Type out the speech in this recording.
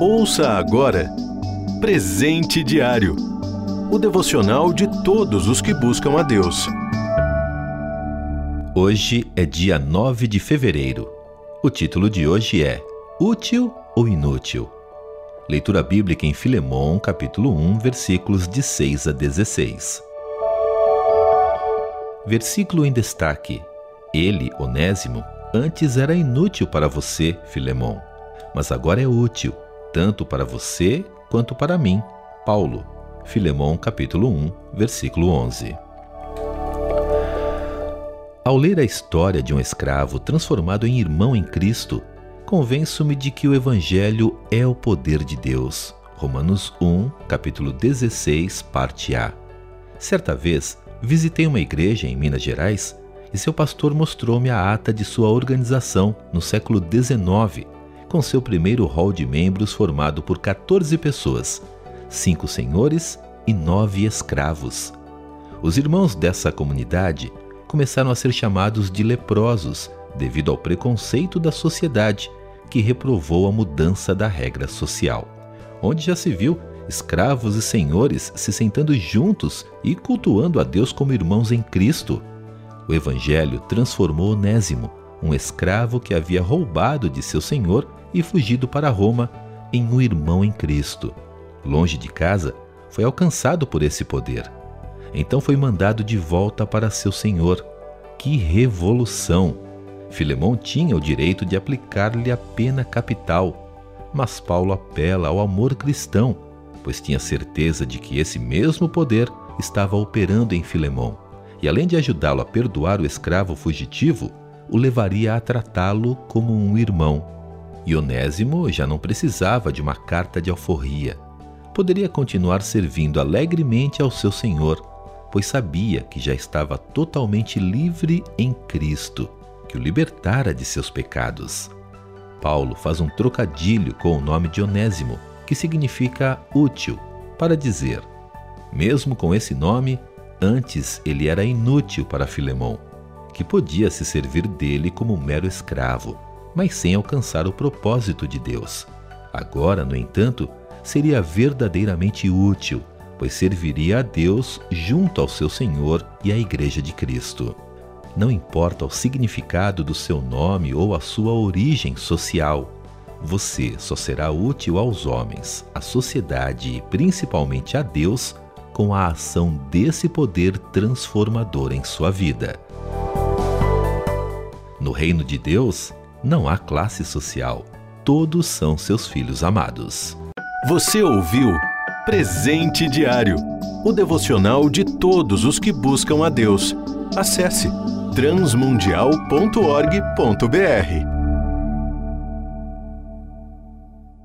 Ouça agora Presente Diário o devocional de todos os que buscam a Deus. Hoje é dia 9 de fevereiro. O título de hoje é Útil ou Inútil? Leitura bíblica em Filemão, capítulo 1, versículos de 6 a 16. Versículo em destaque. Ele, Onésimo, antes era inútil para você, Filemão, mas agora é útil, tanto para você quanto para mim, Paulo. Filemão, capítulo 1, versículo 11. Ao ler a história de um escravo transformado em irmão em Cristo, convenço-me de que o Evangelho é o poder de Deus. Romanos 1, capítulo 16, parte A. Certa vez, visitei uma igreja em Minas Gerais e seu pastor mostrou-me a ata de sua organização no século XIX, com seu primeiro hall de membros formado por 14 pessoas, cinco senhores e nove escravos. Os irmãos dessa comunidade começaram a ser chamados de leprosos devido ao preconceito da sociedade que reprovou a mudança da regra social, onde já se viu escravos e senhores se sentando juntos e cultuando a Deus como irmãos em Cristo. O Evangelho transformou Onésimo, um escravo que havia roubado de seu senhor e fugido para Roma, em um irmão em Cristo. Longe de casa, foi alcançado por esse poder. Então foi mandado de volta para seu senhor. Que revolução! Filemão tinha o direito de aplicar-lhe a pena capital, mas Paulo apela ao amor cristão, pois tinha certeza de que esse mesmo poder estava operando em Filemão, e além de ajudá-lo a perdoar o escravo fugitivo, o levaria a tratá-lo como um irmão. Ionésimo já não precisava de uma carta de alforria poderia continuar servindo alegremente ao seu Senhor, pois sabia que já estava totalmente livre em Cristo, que o libertara de seus pecados. Paulo faz um trocadilho com o nome de Onésimo, que significa útil, para dizer: mesmo com esse nome, antes ele era inútil para Filemão, que podia se servir dele como um mero escravo, mas sem alcançar o propósito de Deus. Agora, no entanto, seria verdadeiramente útil, pois serviria a Deus junto ao seu Senhor e à Igreja de Cristo. Não importa o significado do seu nome ou a sua origem social, você só será útil aos homens, à sociedade e principalmente a Deus com a ação desse poder transformador em sua vida. No reino de Deus, não há classe social, todos são seus filhos amados. Você ouviu Presente Diário o devocional de todos os que buscam a Deus. Acesse transmundial.org.br.